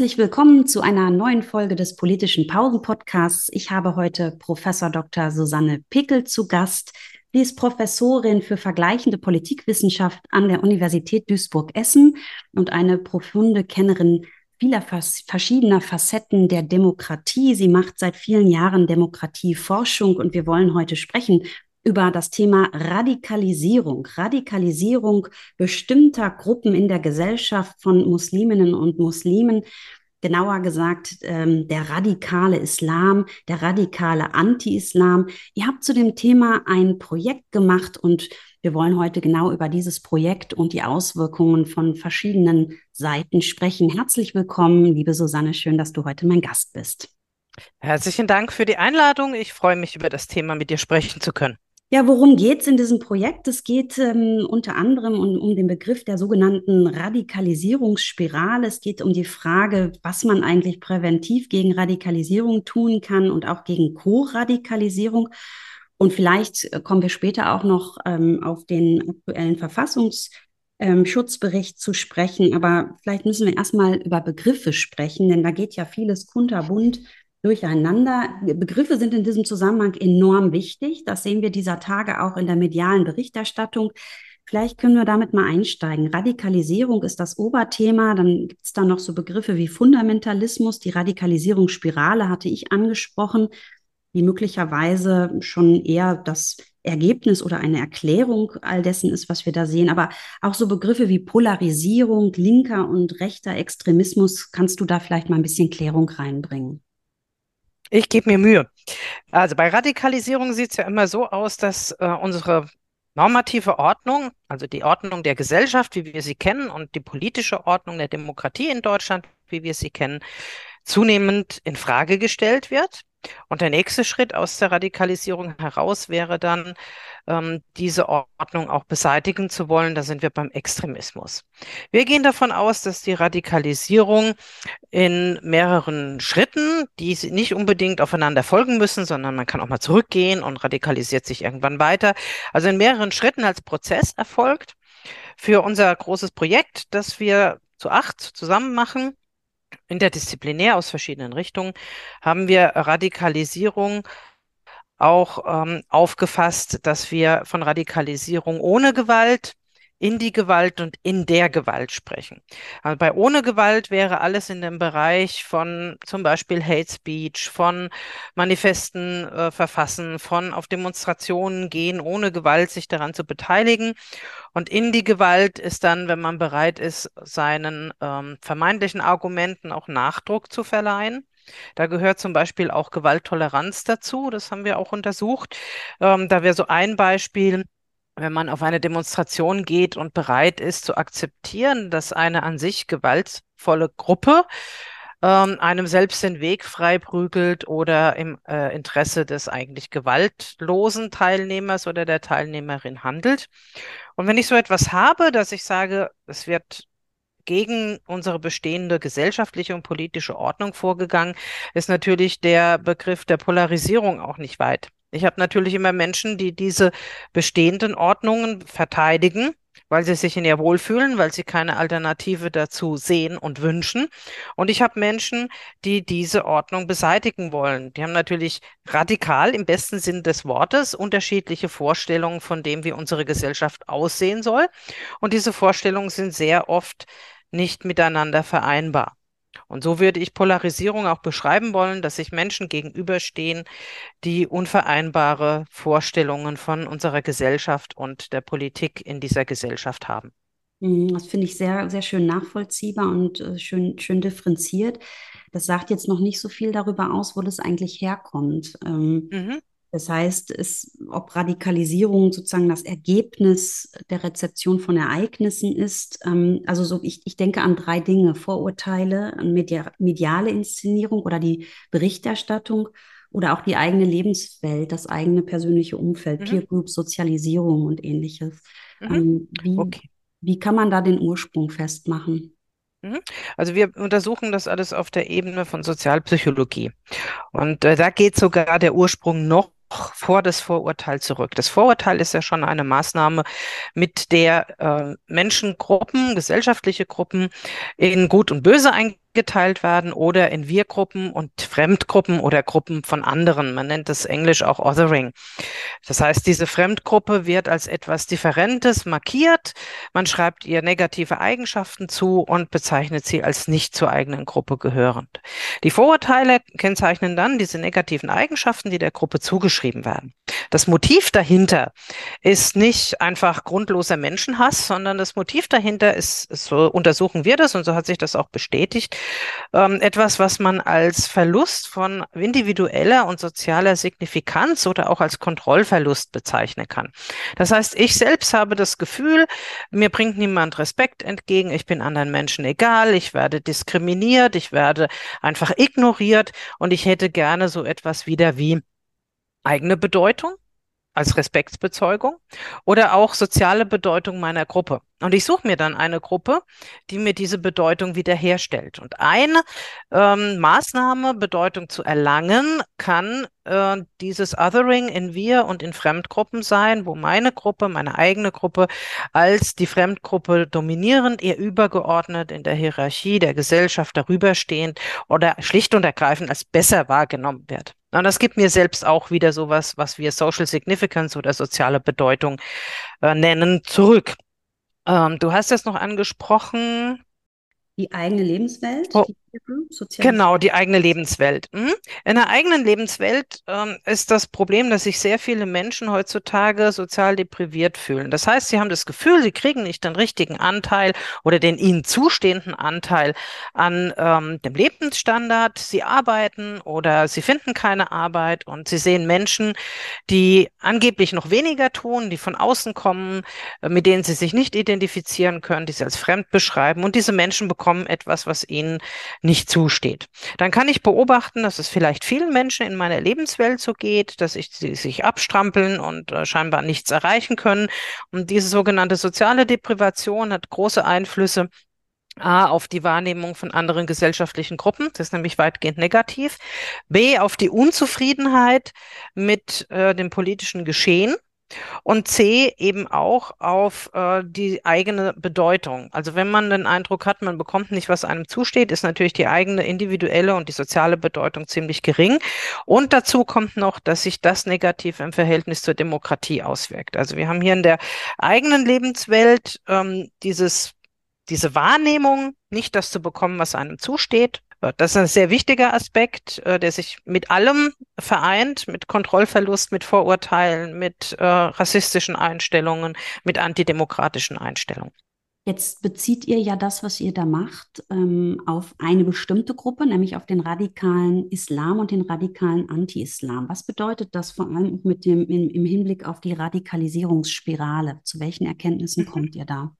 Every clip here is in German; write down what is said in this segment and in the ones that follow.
Herzlich willkommen zu einer neuen Folge des politischen Pausen-Podcasts. Ich habe heute Professor Dr. Susanne Pickel zu Gast. Sie ist Professorin für vergleichende Politikwissenschaft an der Universität Duisburg-Essen und eine profunde Kennerin vieler verschiedener Facetten der Demokratie. Sie macht seit vielen Jahren Demokratieforschung und wir wollen heute sprechen über das Thema Radikalisierung, Radikalisierung bestimmter Gruppen in der Gesellschaft von Musliminnen und Muslimen. Genauer gesagt, ähm, der radikale Islam, der radikale Anti-Islam. Ihr habt zu dem Thema ein Projekt gemacht und wir wollen heute genau über dieses Projekt und die Auswirkungen von verschiedenen Seiten sprechen. Herzlich willkommen, liebe Susanne, schön, dass du heute mein Gast bist. Herzlichen Dank für die Einladung. Ich freue mich, über das Thema mit dir sprechen zu können. Ja, worum geht es in diesem Projekt? Es geht ähm, unter anderem um, um, den Begriff der sogenannten Radikalisierungsspirale. Es geht um die Frage, was man eigentlich präventiv gegen Radikalisierung tun kann und auch gegen Co-Radikalisierung. Und vielleicht äh, kommen wir später auch noch ähm, auf den aktuellen Verfassungsschutzbericht ähm, zu sprechen. Aber vielleicht müssen wir erstmal über Begriffe sprechen, denn da geht ja vieles kunterbunt durcheinander. Begriffe sind in diesem Zusammenhang enorm wichtig. Das sehen wir dieser Tage auch in der medialen Berichterstattung. Vielleicht können wir damit mal einsteigen. Radikalisierung ist das Oberthema. Dann gibt es da noch so Begriffe wie Fundamentalismus. Die Radikalisierungsspirale hatte ich angesprochen, die möglicherweise schon eher das Ergebnis oder eine Erklärung all dessen ist, was wir da sehen. Aber auch so Begriffe wie Polarisierung, linker und rechter Extremismus, kannst du da vielleicht mal ein bisschen Klärung reinbringen? Ich gebe mir Mühe. Also bei Radikalisierung sieht es ja immer so aus, dass äh, unsere normative Ordnung, also die Ordnung der Gesellschaft, wie wir sie kennen, und die politische Ordnung der Demokratie in Deutschland, wie wir sie kennen, zunehmend in Frage gestellt wird. Und der nächste Schritt aus der Radikalisierung heraus wäre dann, ähm, diese Ordnung auch beseitigen zu wollen. Da sind wir beim Extremismus. Wir gehen davon aus, dass die Radikalisierung in mehreren Schritten, die nicht unbedingt aufeinander folgen müssen, sondern man kann auch mal zurückgehen und radikalisiert sich irgendwann weiter. Also in mehreren Schritten als Prozess erfolgt. Für unser großes Projekt, das wir zu acht zusammen machen, interdisziplinär aus verschiedenen Richtungen, haben wir Radikalisierung auch ähm, aufgefasst, dass wir von Radikalisierung ohne Gewalt in die Gewalt und in der Gewalt sprechen. Also bei ohne Gewalt wäre alles in dem Bereich von zum Beispiel Hate Speech, von Manifesten äh, verfassen, von auf Demonstrationen gehen, ohne Gewalt sich daran zu beteiligen. Und in die Gewalt ist dann, wenn man bereit ist, seinen ähm, vermeintlichen Argumenten auch Nachdruck zu verleihen. Da gehört zum Beispiel auch Gewalttoleranz dazu. Das haben wir auch untersucht. Ähm, da wäre so ein Beispiel, wenn man auf eine Demonstration geht und bereit ist zu akzeptieren, dass eine an sich gewaltvolle Gruppe ähm, einem selbst den Weg frei prügelt oder im äh, Interesse des eigentlich gewaltlosen Teilnehmers oder der Teilnehmerin handelt. Und wenn ich so etwas habe, dass ich sage, es wird gegen unsere bestehende gesellschaftliche und politische Ordnung vorgegangen, ist natürlich der Begriff der Polarisierung auch nicht weit. Ich habe natürlich immer Menschen, die diese bestehenden Ordnungen verteidigen, weil sie sich in ihr wohlfühlen, weil sie keine Alternative dazu sehen und wünschen. Und ich habe Menschen, die diese Ordnung beseitigen wollen. Die haben natürlich radikal im besten Sinn des Wortes unterschiedliche Vorstellungen von dem, wie unsere Gesellschaft aussehen soll. Und diese Vorstellungen sind sehr oft nicht miteinander vereinbar. Und so würde ich Polarisierung auch beschreiben wollen, dass sich Menschen gegenüberstehen, die unvereinbare Vorstellungen von unserer Gesellschaft und der Politik in dieser Gesellschaft haben. Mhm, das finde ich sehr, sehr schön nachvollziehbar und äh, schön, schön differenziert. Das sagt jetzt noch nicht so viel darüber aus, wo das eigentlich herkommt. Ähm, mhm. Das heißt, es, ob Radikalisierung sozusagen das Ergebnis der Rezeption von Ereignissen ist. Ähm, also so, ich, ich denke an drei Dinge: Vorurteile, media, mediale Inszenierung oder die Berichterstattung oder auch die eigene Lebenswelt, das eigene persönliche Umfeld, mhm. Peer Group, Sozialisierung und ähnliches. Mhm. Ähm, wie, okay. wie kann man da den Ursprung festmachen? Mhm. Also wir untersuchen das alles auf der Ebene von Sozialpsychologie. Und äh, da geht sogar der Ursprung noch vor das Vorurteil zurück. Das Vorurteil ist ja schon eine Maßnahme, mit der äh, Menschengruppen, gesellschaftliche Gruppen in Gut und Böse eingeteilt geteilt werden oder in Wir-Gruppen und Fremdgruppen oder Gruppen von anderen. Man nennt das Englisch auch Othering. Das heißt, diese Fremdgruppe wird als etwas Differentes markiert. Man schreibt ihr negative Eigenschaften zu und bezeichnet sie als nicht zur eigenen Gruppe gehörend. Die Vorurteile kennzeichnen dann diese negativen Eigenschaften, die der Gruppe zugeschrieben werden. Das Motiv dahinter ist nicht einfach grundloser Menschenhass, sondern das Motiv dahinter ist, so untersuchen wir das und so hat sich das auch bestätigt, ähm, etwas, was man als Verlust von individueller und sozialer Signifikanz oder auch als Kontrollverlust bezeichnen kann. Das heißt, ich selbst habe das Gefühl, mir bringt niemand Respekt entgegen, ich bin anderen Menschen egal, ich werde diskriminiert, ich werde einfach ignoriert und ich hätte gerne so etwas wieder wie eigene Bedeutung als Respektsbezeugung oder auch soziale Bedeutung meiner Gruppe. Und ich suche mir dann eine Gruppe, die mir diese Bedeutung wiederherstellt. Und eine ähm, Maßnahme, Bedeutung zu erlangen, kann äh, dieses Othering in Wir und in Fremdgruppen sein, wo meine Gruppe, meine eigene Gruppe als die Fremdgruppe dominierend, ihr übergeordnet in der Hierarchie der Gesellschaft darüberstehend oder schlicht und ergreifend als besser wahrgenommen wird. Und das gibt mir selbst auch wieder sowas, was wir Social Significance oder soziale Bedeutung äh, nennen, zurück. Ähm, du hast es noch angesprochen. Die eigene Lebenswelt? Oh, die Genau, die eigene Lebenswelt. Mhm. In der eigenen Lebenswelt ähm, ist das Problem, dass sich sehr viele Menschen heutzutage sozial depriviert fühlen. Das heißt, sie haben das Gefühl, sie kriegen nicht den richtigen Anteil oder den ihnen zustehenden Anteil an ähm, dem Lebensstandard. Sie arbeiten oder sie finden keine Arbeit und sie sehen Menschen, die angeblich noch weniger tun, die von außen kommen, äh, mit denen sie sich nicht identifizieren können, die sie als fremd beschreiben. Und diese Menschen bekommen etwas, was ihnen nicht zusteht. Dann kann ich beobachten, dass es vielleicht vielen Menschen in meiner Lebenswelt so geht, dass ich, sie sich abstrampeln und äh, scheinbar nichts erreichen können. Und diese sogenannte soziale Deprivation hat große Einflüsse A, auf die Wahrnehmung von anderen gesellschaftlichen Gruppen, das ist nämlich weitgehend negativ. B, auf die Unzufriedenheit mit äh, dem politischen Geschehen. Und C eben auch auf äh, die eigene Bedeutung. Also wenn man den Eindruck hat, man bekommt nicht, was einem zusteht, ist natürlich die eigene individuelle und die soziale Bedeutung ziemlich gering. Und dazu kommt noch, dass sich das negativ im Verhältnis zur Demokratie auswirkt. Also wir haben hier in der eigenen Lebenswelt ähm, dieses, diese Wahrnehmung, nicht das zu bekommen, was einem zusteht, das ist ein sehr wichtiger Aspekt, äh, der sich mit allem vereint, mit Kontrollverlust, mit Vorurteilen, mit äh, rassistischen Einstellungen, mit antidemokratischen Einstellungen. Jetzt bezieht ihr ja das, was ihr da macht, ähm, auf eine bestimmte Gruppe, nämlich auf den radikalen Islam und den radikalen Anti-Islam. Was bedeutet das vor allem mit dem, im, Hinblick auf die Radikalisierungsspirale? Zu welchen Erkenntnissen kommt ihr da?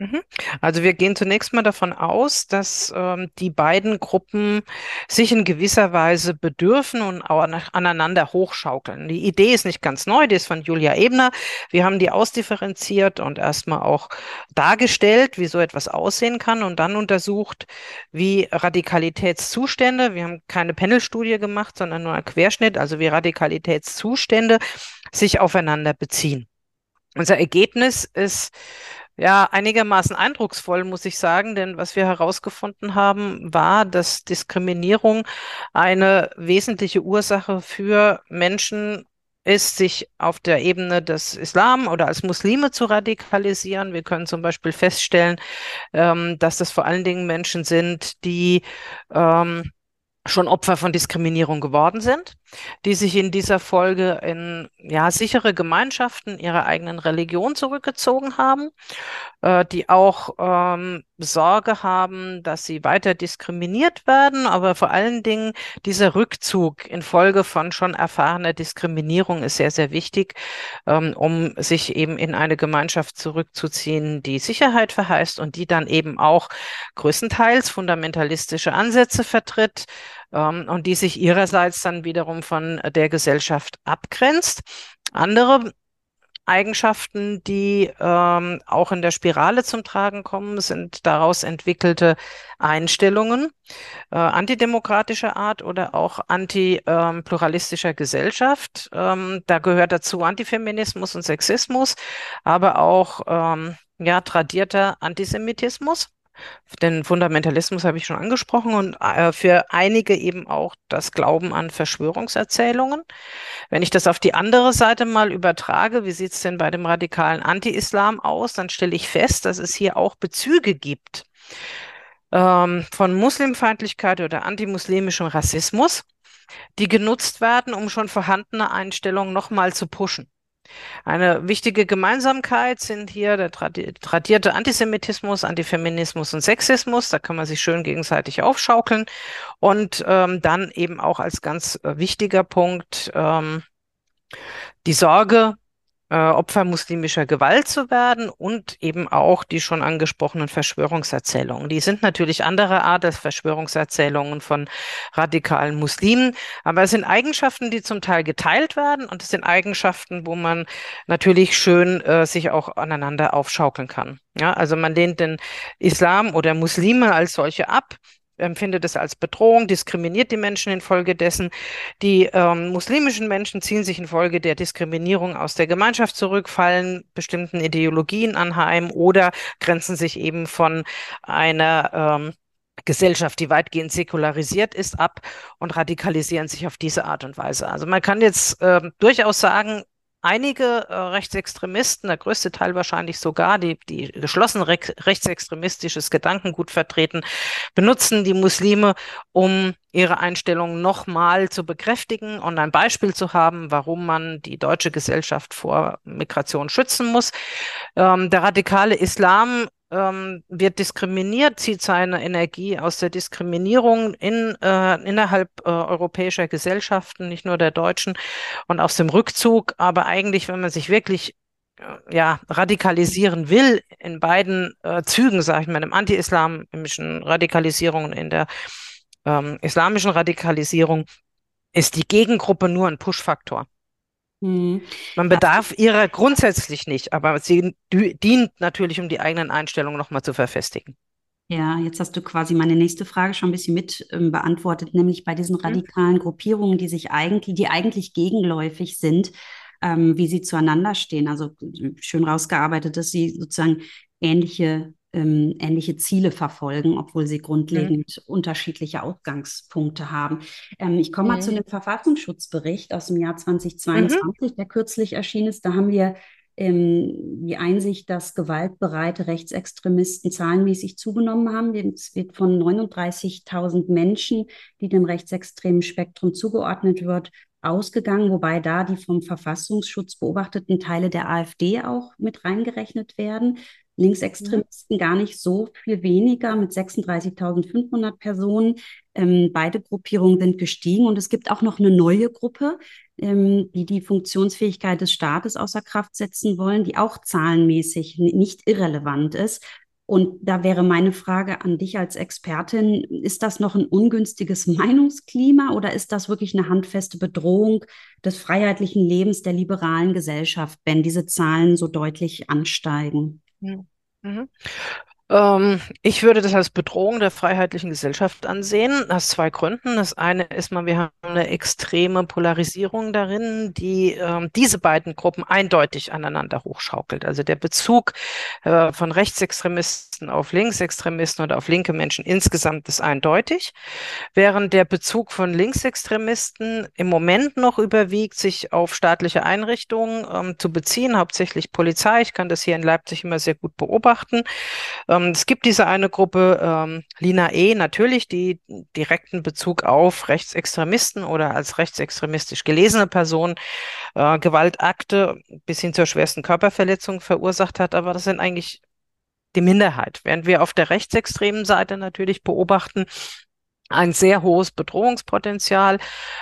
Mhm. Also wir gehen zunächst mal davon aus, dass ähm, die beiden Gruppen sich in gewisser Weise bedürfen und auch aneinander hochschaukeln. Die Idee ist nicht ganz neu, die ist von Julia Ebner. Wir haben die ausdifferenziert und erstmal auch dargestellt, wie so etwas aussehen kann und dann untersucht, wie Radikalitätszustände, wir haben keine Panelstudie gemacht, sondern nur ein Querschnitt, also wie Radikalitätszustände sich aufeinander beziehen. Unser Ergebnis ist ja, einigermaßen eindrucksvoll, muss ich sagen, denn was wir herausgefunden haben, war, dass Diskriminierung eine wesentliche Ursache für Menschen ist, sich auf der Ebene des Islam oder als Muslime zu radikalisieren. Wir können zum Beispiel feststellen, ähm, dass das vor allen Dingen Menschen sind, die ähm, schon Opfer von Diskriminierung geworden sind, die sich in dieser Folge in ja, sichere Gemeinschaften ihrer eigenen Religion zurückgezogen haben, äh, die auch ähm, Sorge haben, dass sie weiter diskriminiert werden, aber vor allen Dingen dieser Rückzug infolge von schon erfahrener Diskriminierung ist sehr, sehr wichtig, ähm, um sich eben in eine Gemeinschaft zurückzuziehen, die Sicherheit verheißt und die dann eben auch größtenteils fundamentalistische Ansätze vertritt ähm, und die sich ihrerseits dann wiederum von der Gesellschaft abgrenzt. Andere Eigenschaften, die ähm, auch in der Spirale zum Tragen kommen, sind daraus entwickelte Einstellungen äh, antidemokratischer Art oder auch antipluralistischer ähm, Gesellschaft. Ähm, da gehört dazu Antifeminismus und Sexismus, aber auch ähm, ja tradierter Antisemitismus. Den Fundamentalismus habe ich schon angesprochen und äh, für einige eben auch das Glauben an Verschwörungserzählungen. Wenn ich das auf die andere Seite mal übertrage, wie sieht es denn bei dem radikalen Anti-Islam aus, dann stelle ich fest, dass es hier auch Bezüge gibt ähm, von Muslimfeindlichkeit oder antimuslimischem Rassismus, die genutzt werden, um schon vorhandene Einstellungen nochmal zu pushen. Eine wichtige Gemeinsamkeit sind hier der tradierte Antisemitismus, Antifeminismus und Sexismus. Da kann man sich schön gegenseitig aufschaukeln. Und ähm, dann eben auch als ganz äh, wichtiger Punkt ähm, die Sorge äh, Opfer muslimischer Gewalt zu werden und eben auch die schon angesprochenen Verschwörungserzählungen. Die sind natürlich andere Art als Verschwörungserzählungen von radikalen Muslimen, aber es sind Eigenschaften, die zum Teil geteilt werden und es sind Eigenschaften, wo man natürlich schön äh, sich auch aneinander aufschaukeln kann. Ja, also man lehnt den Islam oder Muslime als solche ab empfindet es als Bedrohung, diskriminiert die Menschen infolgedessen. Die ähm, muslimischen Menschen ziehen sich infolge der Diskriminierung aus der Gemeinschaft zurück, fallen bestimmten Ideologien anheim oder grenzen sich eben von einer ähm, Gesellschaft, die weitgehend säkularisiert ist, ab und radikalisieren sich auf diese Art und Weise. Also man kann jetzt äh, durchaus sagen, einige äh, Rechtsextremisten, der größte Teil wahrscheinlich sogar, die, die geschlossen re rechtsextremistisches Gedankengut vertreten, benutzen die Muslime, um ihre Einstellungen nochmal zu bekräftigen und ein Beispiel zu haben, warum man die deutsche Gesellschaft vor Migration schützen muss. Ähm, der radikale Islam ähm, wird diskriminiert, zieht seine Energie aus der Diskriminierung in, äh, innerhalb äh, europäischer Gesellschaften, nicht nur der deutschen, und aus dem Rückzug. Aber eigentlich, wenn man sich wirklich äh, ja, radikalisieren will, in beiden äh, Zügen, sage ich mal, im anti-islamischen Radikalisierung und in der ähm, islamischen Radikalisierung, ist die Gegengruppe nur ein Push-Faktor. Mhm. Man bedarf ihrer grundsätzlich nicht, aber sie dient natürlich, um die eigenen Einstellungen nochmal zu verfestigen. Ja, jetzt hast du quasi meine nächste Frage schon ein bisschen mit ähm, beantwortet, nämlich bei diesen mhm. radikalen Gruppierungen, die sich eigentlich, die eigentlich gegenläufig sind, ähm, wie sie zueinander stehen. Also schön rausgearbeitet, dass sie sozusagen ähnliche ähm, ähnliche Ziele verfolgen, obwohl sie grundlegend mhm. unterschiedliche Ausgangspunkte haben. Ähm, ich komme mhm. mal zu dem Verfassungsschutzbericht aus dem Jahr 2022, mhm. der kürzlich erschienen ist. Da haben wir ähm, die Einsicht, dass gewaltbereite Rechtsextremisten zahlenmäßig zugenommen haben. Es wird von 39.000 Menschen, die dem rechtsextremen Spektrum zugeordnet wird, ausgegangen, wobei da die vom Verfassungsschutz beobachteten Teile der AfD auch mit reingerechnet werden. Linksextremisten gar nicht so viel weniger mit 36.500 Personen. Ähm, beide Gruppierungen sind gestiegen und es gibt auch noch eine neue Gruppe, ähm, die die Funktionsfähigkeit des Staates außer Kraft setzen wollen, die auch zahlenmäßig nicht irrelevant ist. Und da wäre meine Frage an dich als Expertin, ist das noch ein ungünstiges Meinungsklima oder ist das wirklich eine handfeste Bedrohung des freiheitlichen Lebens der liberalen Gesellschaft, wenn diese Zahlen so deutlich ansteigen? Mhm. Mhm. Ähm, ich würde das als Bedrohung der freiheitlichen Gesellschaft ansehen, aus zwei Gründen. Das eine ist mal, wir haben eine extreme Polarisierung darin, die ähm, diese beiden Gruppen eindeutig aneinander hochschaukelt. Also der Bezug äh, von Rechtsextremisten auf Linksextremisten oder auf linke Menschen insgesamt ist eindeutig, während der Bezug von Linksextremisten im Moment noch überwiegt, sich auf staatliche Einrichtungen ähm, zu beziehen, hauptsächlich Polizei. Ich kann das hier in Leipzig immer sehr gut beobachten. Ähm, es gibt diese eine Gruppe, ähm, Lina E., natürlich, die direkten Bezug auf Rechtsextremisten oder als rechtsextremistisch gelesene Person äh, Gewaltakte bis hin zur schwersten Körperverletzung verursacht hat. Aber das sind eigentlich die Minderheit. Während wir auf der rechtsextremen Seite natürlich beobachten, ein sehr hohes Bedrohungspotenzial.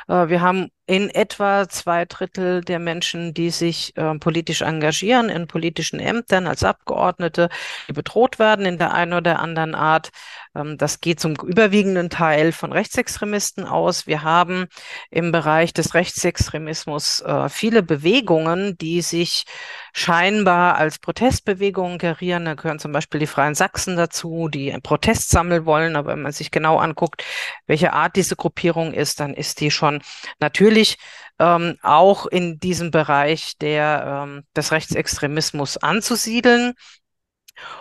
Äh, wir haben in etwa zwei Drittel der Menschen, die sich äh, politisch engagieren, in politischen Ämtern als Abgeordnete, die bedroht werden in der einen oder anderen Art. Ähm, das geht zum überwiegenden Teil von Rechtsextremisten aus. Wir haben im Bereich des Rechtsextremismus äh, viele Bewegungen, die sich scheinbar als Protestbewegungen gerieren. Da gehören zum Beispiel die Freien Sachsen dazu, die einen Protest sammeln wollen. Aber wenn man sich genau anguckt, welche Art diese Gruppierung ist, dann ist die schon natürlich natürlich ähm, auch in diesem Bereich der, ähm, des Rechtsextremismus anzusiedeln.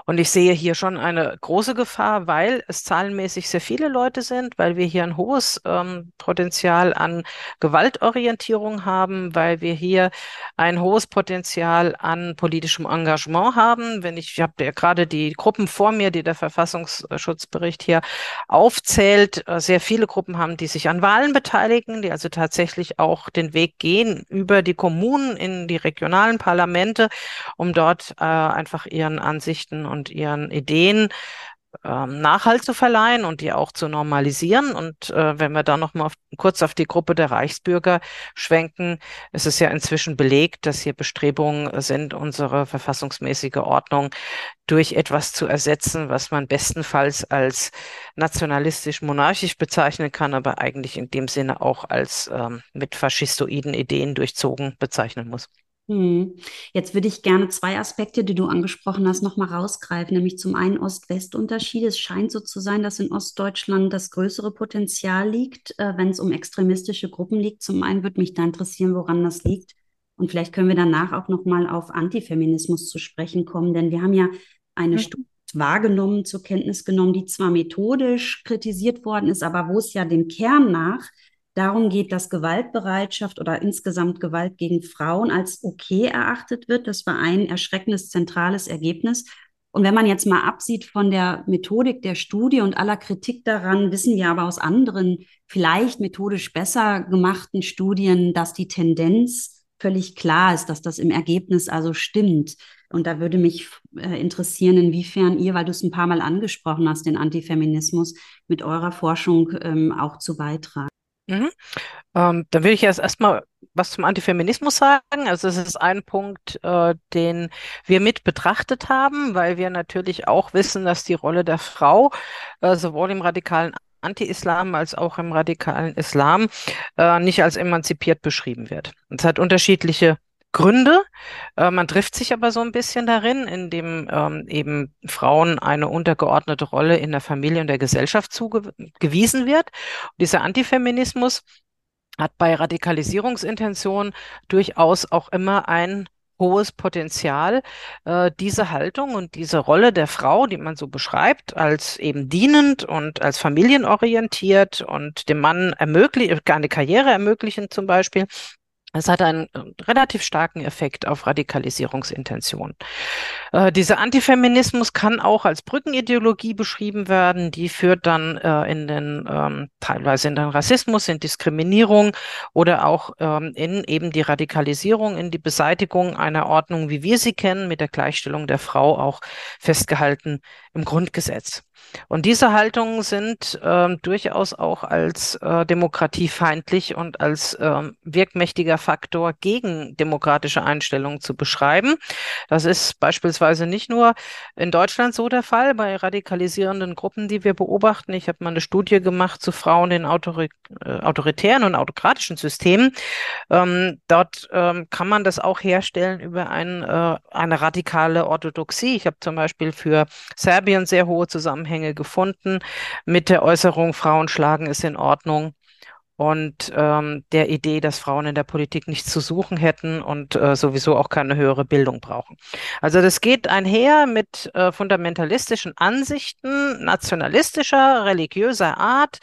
Und ich sehe hier schon eine große Gefahr, weil es zahlenmäßig sehr viele Leute sind, weil wir hier ein hohes ähm, Potenzial an Gewaltorientierung haben, weil wir hier ein hohes Potenzial an politischem Engagement haben. Wenn ich, ich habe ja gerade die Gruppen vor mir, die der Verfassungsschutzbericht hier aufzählt, äh, sehr viele Gruppen haben, die sich an Wahlen beteiligen, die also tatsächlich auch den Weg gehen über die Kommunen in die regionalen Parlamente, um dort äh, einfach ihren Ansichten Ansichten und ihren Ideen ähm, Nachhalt zu verleihen und die auch zu normalisieren. Und äh, wenn wir da noch mal auf, kurz auf die Gruppe der Reichsbürger schwenken, ist es ja inzwischen belegt, dass hier Bestrebungen sind, unsere verfassungsmäßige Ordnung durch etwas zu ersetzen, was man bestenfalls als nationalistisch-monarchisch bezeichnen kann, aber eigentlich in dem Sinne auch als ähm, mit faschistoiden Ideen durchzogen bezeichnen muss. Hm. Jetzt würde ich gerne zwei Aspekte, die du angesprochen hast, nochmal rausgreifen, nämlich zum einen Ost-West-Unterschied. Es scheint so zu sein, dass in Ostdeutschland das größere Potenzial liegt, äh, wenn es um extremistische Gruppen liegt. Zum einen würde mich da interessieren, woran das liegt. Und vielleicht können wir danach auch nochmal auf Antifeminismus zu sprechen kommen, denn wir haben ja eine mhm. Studie wahrgenommen, zur Kenntnis genommen, die zwar methodisch kritisiert worden ist, aber wo es ja dem Kern nach darum geht, dass Gewaltbereitschaft oder insgesamt Gewalt gegen Frauen als okay erachtet wird. Das war ein erschreckendes zentrales Ergebnis. Und wenn man jetzt mal absieht von der Methodik der Studie und aller Kritik daran, wissen wir aber aus anderen, vielleicht methodisch besser gemachten Studien, dass die Tendenz völlig klar ist, dass das im Ergebnis also stimmt. Und da würde mich äh, interessieren, inwiefern ihr, weil du es ein paar Mal angesprochen hast, den Antifeminismus mit eurer Forschung ähm, auch zu beitragen. Mhm. Ähm, dann will ich jetzt erstmal was zum Antifeminismus sagen. Also es ist ein Punkt, äh, den wir mit betrachtet haben, weil wir natürlich auch wissen, dass die Rolle der Frau äh, sowohl im radikalen Anti-Islam als auch im radikalen Islam äh, nicht als emanzipiert beschrieben wird. Es hat unterschiedliche Gründe. Äh, man trifft sich aber so ein bisschen darin, indem ähm, eben Frauen eine untergeordnete Rolle in der Familie und der Gesellschaft zugewiesen wird. Und dieser Antifeminismus hat bei Radikalisierungsintention durchaus auch immer ein hohes Potenzial, äh, diese Haltung und diese Rolle der Frau, die man so beschreibt, als eben dienend und als familienorientiert und dem Mann ermöglicht, eine Karriere ermöglichen zum Beispiel, es hat einen äh, relativ starken Effekt auf Radikalisierungsintention. Äh, dieser Antifeminismus kann auch als Brückenideologie beschrieben werden. Die führt dann äh, in den ähm, teilweise in den Rassismus, in Diskriminierung oder auch ähm, in eben die Radikalisierung, in die Beseitigung einer Ordnung, wie wir sie kennen, mit der Gleichstellung der Frau auch festgehalten im Grundgesetz. Und diese Haltungen sind ähm, durchaus auch als äh, demokratiefeindlich und als ähm, wirkmächtiger Faktor gegen demokratische Einstellungen zu beschreiben. Das ist beispielsweise nicht nur in Deutschland so der Fall bei radikalisierenden Gruppen, die wir beobachten. Ich habe mal eine Studie gemacht zu Frauen in autori äh, autoritären und autokratischen Systemen. Ähm, dort ähm, kann man das auch herstellen über ein, äh, eine radikale Orthodoxie. Ich habe zum Beispiel für Serbien sehr hohe Zusammenhänge Zusammenhänge gefunden mit der Äußerung, Frauen schlagen ist in Ordnung und ähm, der Idee, dass Frauen in der Politik nichts zu suchen hätten und äh, sowieso auch keine höhere Bildung brauchen. Also das geht einher mit äh, fundamentalistischen Ansichten, nationalistischer, religiöser Art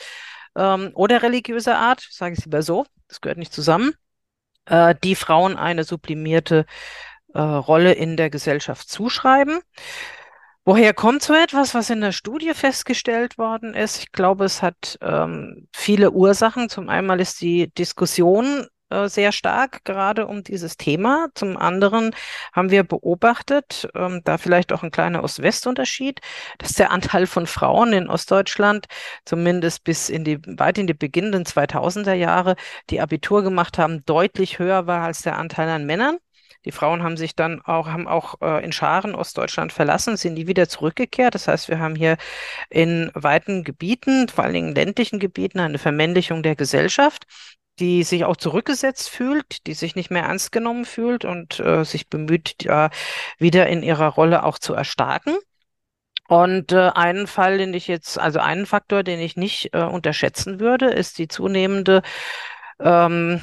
ähm, oder religiöser Art, sage ich es lieber so, das gehört nicht zusammen, äh, die Frauen eine sublimierte äh, Rolle in der Gesellschaft zuschreiben. Woher kommt so etwas, was in der Studie festgestellt worden ist? Ich glaube, es hat ähm, viele Ursachen. Zum einen ist die Diskussion äh, sehr stark gerade um dieses Thema. Zum anderen haben wir beobachtet, ähm, da vielleicht auch ein kleiner Ost-West-Unterschied, dass der Anteil von Frauen in Ostdeutschland zumindest bis in die weit in die beginnenden 2000er Jahre, die Abitur gemacht haben, deutlich höher war als der Anteil an Männern. Die Frauen haben sich dann auch, haben auch äh, in Scharen Ostdeutschland verlassen, sind nie wieder zurückgekehrt. Das heißt, wir haben hier in weiten Gebieten, vor allen Dingen ländlichen Gebieten, eine Vermännlichung der Gesellschaft die sich auch zurückgesetzt fühlt, die sich nicht mehr ernst genommen fühlt und äh, sich bemüht, ja, wieder in ihrer Rolle auch zu erstarken. Und äh, einen Fall, den ich jetzt, also einen Faktor, den ich nicht äh, unterschätzen würde, ist die zunehmende ähm,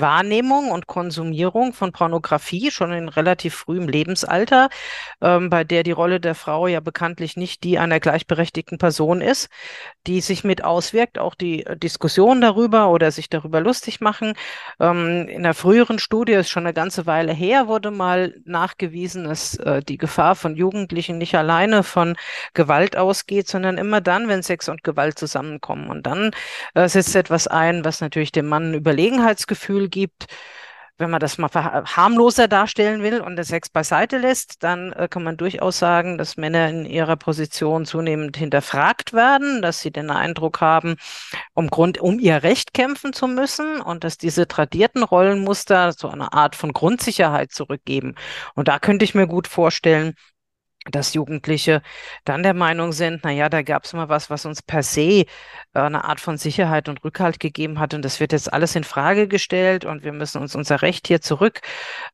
Wahrnehmung und Konsumierung von Pornografie schon in relativ frühem Lebensalter, ähm, bei der die Rolle der Frau ja bekanntlich nicht die einer gleichberechtigten Person ist, die sich mit auswirkt, auch die äh, Diskussion darüber oder sich darüber lustig machen. Ähm, in einer früheren Studie, ist schon eine ganze Weile her, wurde mal nachgewiesen, dass äh, die Gefahr von Jugendlichen nicht alleine von Gewalt ausgeht, sondern immer dann, wenn Sex und Gewalt zusammenkommen. Und dann äh, setzt etwas ein, was natürlich dem Mann ein Überlegenheitsgefühl gibt, wenn man das mal harmloser darstellen will und das Sex beiseite lässt, dann äh, kann man durchaus sagen, dass Männer in ihrer Position zunehmend hinterfragt werden, dass sie den Eindruck haben, um Grund, um ihr Recht kämpfen zu müssen und dass diese tradierten Rollenmuster so eine Art von Grundsicherheit zurückgeben. Und da könnte ich mir gut vorstellen, dass Jugendliche dann der Meinung sind, na ja, da gab es mal was, was uns per se äh, eine Art von Sicherheit und Rückhalt gegeben hat und das wird jetzt alles in Frage gestellt und wir müssen uns unser Recht hier zurück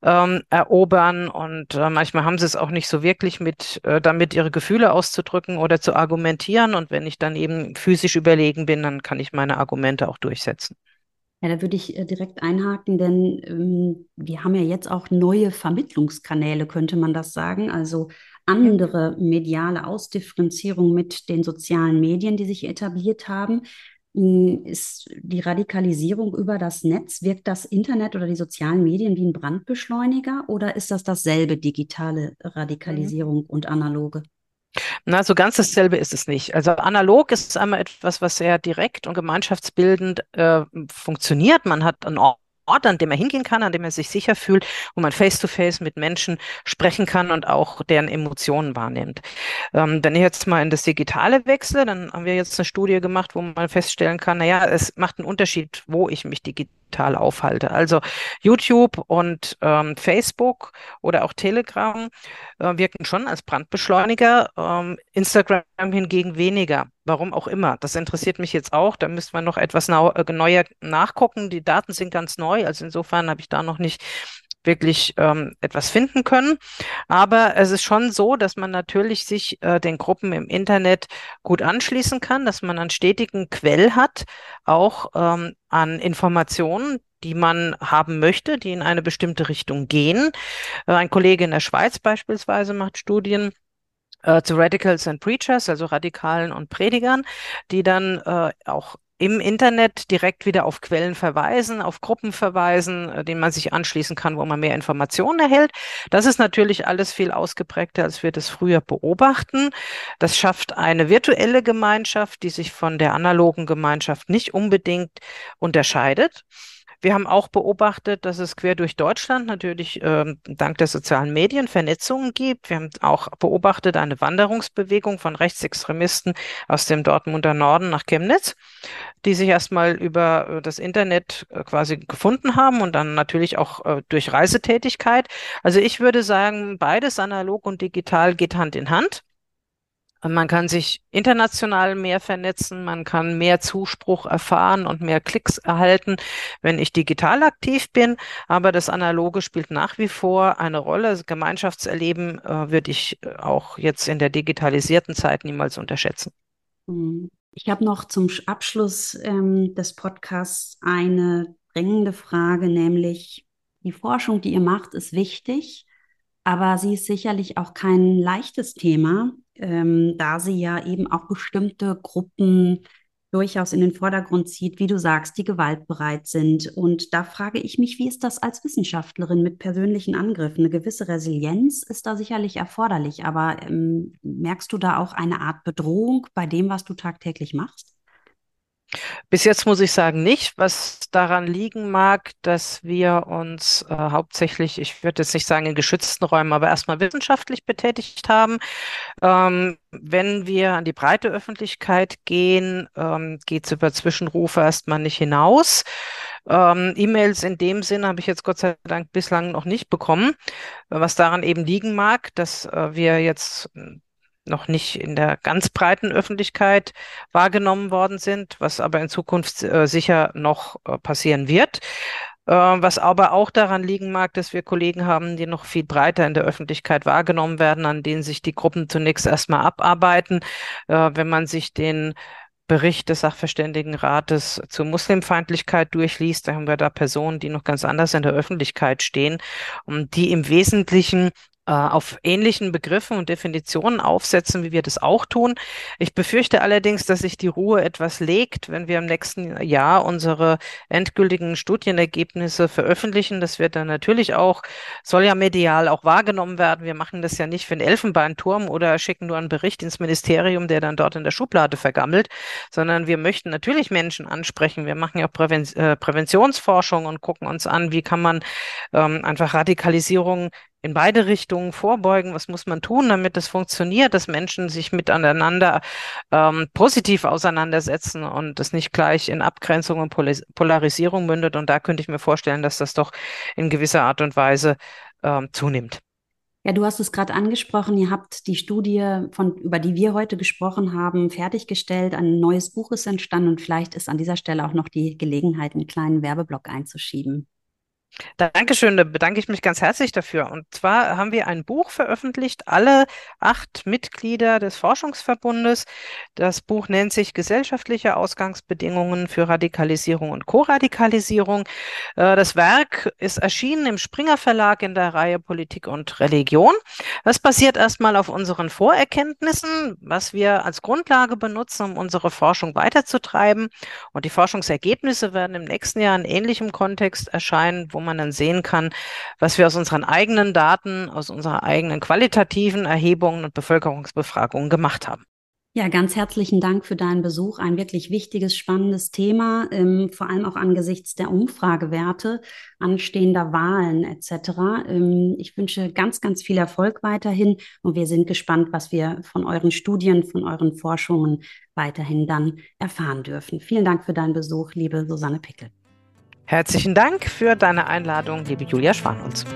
ähm, erobern und äh, manchmal haben sie es auch nicht so wirklich mit, äh, damit ihre Gefühle auszudrücken oder zu argumentieren und wenn ich dann eben physisch überlegen bin, dann kann ich meine Argumente auch durchsetzen. Ja, da würde ich äh, direkt einhaken, denn ähm, wir haben ja jetzt auch neue Vermittlungskanäle, könnte man das sagen. Also andere mediale Ausdifferenzierung mit den sozialen Medien, die sich etabliert haben. Hm, ist die Radikalisierung über das Netz, wirkt das Internet oder die sozialen Medien wie ein Brandbeschleuniger oder ist das dasselbe digitale Radikalisierung mhm. und analoge? Na, so ganz dasselbe ist es nicht. Also analog ist einmal etwas, was sehr direkt und gemeinschaftsbildend äh, funktioniert. Man hat einen Ort Ort, an dem er hingehen kann, an dem er sich sicher fühlt, wo man face-to-face -face mit Menschen sprechen kann und auch deren Emotionen wahrnimmt. Ähm, wenn ich jetzt mal in das Digitale wechsle, dann haben wir jetzt eine Studie gemacht, wo man feststellen kann, naja, es macht einen Unterschied, wo ich mich digital digital aufhalte. Also YouTube und ähm, Facebook oder auch Telegram äh, wirken schon als Brandbeschleuniger, ähm, Instagram hingegen weniger. Warum auch immer. Das interessiert mich jetzt auch. Da müsste man noch etwas äh, neuer nachgucken. Die Daten sind ganz neu. Also insofern habe ich da noch nicht wirklich ähm, etwas finden können. Aber es ist schon so, dass man natürlich sich äh, den Gruppen im Internet gut anschließen kann, dass man einen stetigen Quell hat, auch ähm, an Informationen, die man haben möchte, die in eine bestimmte Richtung gehen. Äh, ein Kollege in der Schweiz beispielsweise macht Studien äh, zu Radicals and Preachers, also Radikalen und Predigern, die dann äh, auch im Internet direkt wieder auf Quellen verweisen, auf Gruppen verweisen, äh, denen man sich anschließen kann, wo man mehr Informationen erhält. Das ist natürlich alles viel ausgeprägter, als wir das früher beobachten. Das schafft eine virtuelle Gemeinschaft, die sich von der analogen Gemeinschaft nicht unbedingt unterscheidet. Wir haben auch beobachtet, dass es quer durch Deutschland natürlich ähm, dank der sozialen Medien Vernetzungen gibt. Wir haben auch beobachtet eine Wanderungsbewegung von Rechtsextremisten aus dem Dortmunder Norden nach Chemnitz, die sich erstmal über äh, das Internet äh, quasi gefunden haben und dann natürlich auch äh, durch Reisetätigkeit. Also ich würde sagen, beides analog und digital geht Hand in Hand. Man kann sich international mehr vernetzen, man kann mehr Zuspruch erfahren und mehr Klicks erhalten, wenn ich digital aktiv bin. Aber das Analoge spielt nach wie vor eine Rolle. Gemeinschaftserleben äh, würde ich äh, auch jetzt in der digitalisierten Zeit niemals unterschätzen. Mhm. Ich habe noch zum Abschluss ähm, des Podcasts eine drängende Frage, nämlich die Forschung, die ihr macht, ist wichtig, aber sie ist sicherlich auch kein leichtes Thema ähm, da sie ja eben auch bestimmte Gruppen durchaus in den Vordergrund zieht, wie du sagst, die gewaltbereit sind. Und da frage ich mich, wie ist das als Wissenschaftlerin mit persönlichen Angriffen? Eine gewisse Resilienz ist da sicherlich erforderlich, aber ähm, merkst du da auch eine Art Bedrohung bei dem, was du tagtäglich machst? Bis jetzt muss ich sagen nicht, was daran liegen mag, dass wir uns äh, hauptsächlich, ich würde jetzt nicht sagen in geschützten Räumen, aber erstmal wissenschaftlich betätigt haben. Ähm, wenn wir an die breite Öffentlichkeit gehen, ähm, geht es über Zwischenrufe erstmal nicht hinaus. Ähm, E-Mails in dem Sinn habe ich jetzt Gott sei Dank bislang noch nicht bekommen, was daran eben liegen mag, dass äh, wir jetzt noch nicht in der ganz breiten Öffentlichkeit wahrgenommen worden sind, was aber in Zukunft äh, sicher noch äh, passieren wird. Äh, was aber auch daran liegen mag, dass wir Kollegen haben, die noch viel breiter in der Öffentlichkeit wahrgenommen werden, an denen sich die Gruppen zunächst erstmal abarbeiten. Äh, wenn man sich den Bericht des Sachverständigenrates zur Muslimfeindlichkeit durchliest, da haben wir da Personen, die noch ganz anders in der Öffentlichkeit stehen und die im Wesentlichen auf ähnlichen Begriffen und Definitionen aufsetzen, wie wir das auch tun. Ich befürchte allerdings, dass sich die Ruhe etwas legt, wenn wir im nächsten Jahr unsere endgültigen Studienergebnisse veröffentlichen. Das wird dann natürlich auch, soll ja medial auch wahrgenommen werden. Wir machen das ja nicht für den Elfenbeinturm oder schicken nur einen Bericht ins Ministerium, der dann dort in der Schublade vergammelt, sondern wir möchten natürlich Menschen ansprechen. Wir machen ja Präven äh, Präventionsforschung und gucken uns an, wie kann man ähm, einfach Radikalisierung in beide Richtungen vorbeugen? Was muss man tun, damit es funktioniert, dass Menschen sich miteinander ähm, positiv auseinandersetzen und es nicht gleich in Abgrenzung und Polarisierung mündet? Und da könnte ich mir vorstellen, dass das doch in gewisser Art und Weise ähm, zunimmt. Ja, du hast es gerade angesprochen. Ihr habt die Studie, von, über die wir heute gesprochen haben, fertiggestellt. Ein neues Buch ist entstanden und vielleicht ist an dieser Stelle auch noch die Gelegenheit, einen kleinen Werbeblock einzuschieben. Dankeschön, da bedanke ich mich ganz herzlich dafür. Und zwar haben wir ein Buch veröffentlicht, alle acht Mitglieder des Forschungsverbundes. Das Buch nennt sich Gesellschaftliche Ausgangsbedingungen für Radikalisierung und Co-Radikalisierung. Äh, das Werk ist erschienen im Springer Verlag in der Reihe Politik und Religion. Das basiert erstmal auf unseren Vorerkenntnissen, was wir als Grundlage benutzen, um unsere Forschung weiterzutreiben. Und die Forschungsergebnisse werden im nächsten Jahr in ähnlichem Kontext erscheinen, wo man dann sehen kann, was wir aus unseren eigenen Daten, aus unserer eigenen qualitativen Erhebungen und Bevölkerungsbefragungen gemacht haben. Ja, ganz herzlichen Dank für deinen Besuch. Ein wirklich wichtiges, spannendes Thema, ähm, vor allem auch angesichts der Umfragewerte, anstehender Wahlen etc. Ähm, ich wünsche ganz, ganz viel Erfolg weiterhin und wir sind gespannt, was wir von euren Studien, von euren Forschungen weiterhin dann erfahren dürfen. Vielen Dank für deinen Besuch, liebe Susanne Pickel. Herzlichen Dank für deine Einladung, liebe Julia Schwanunz.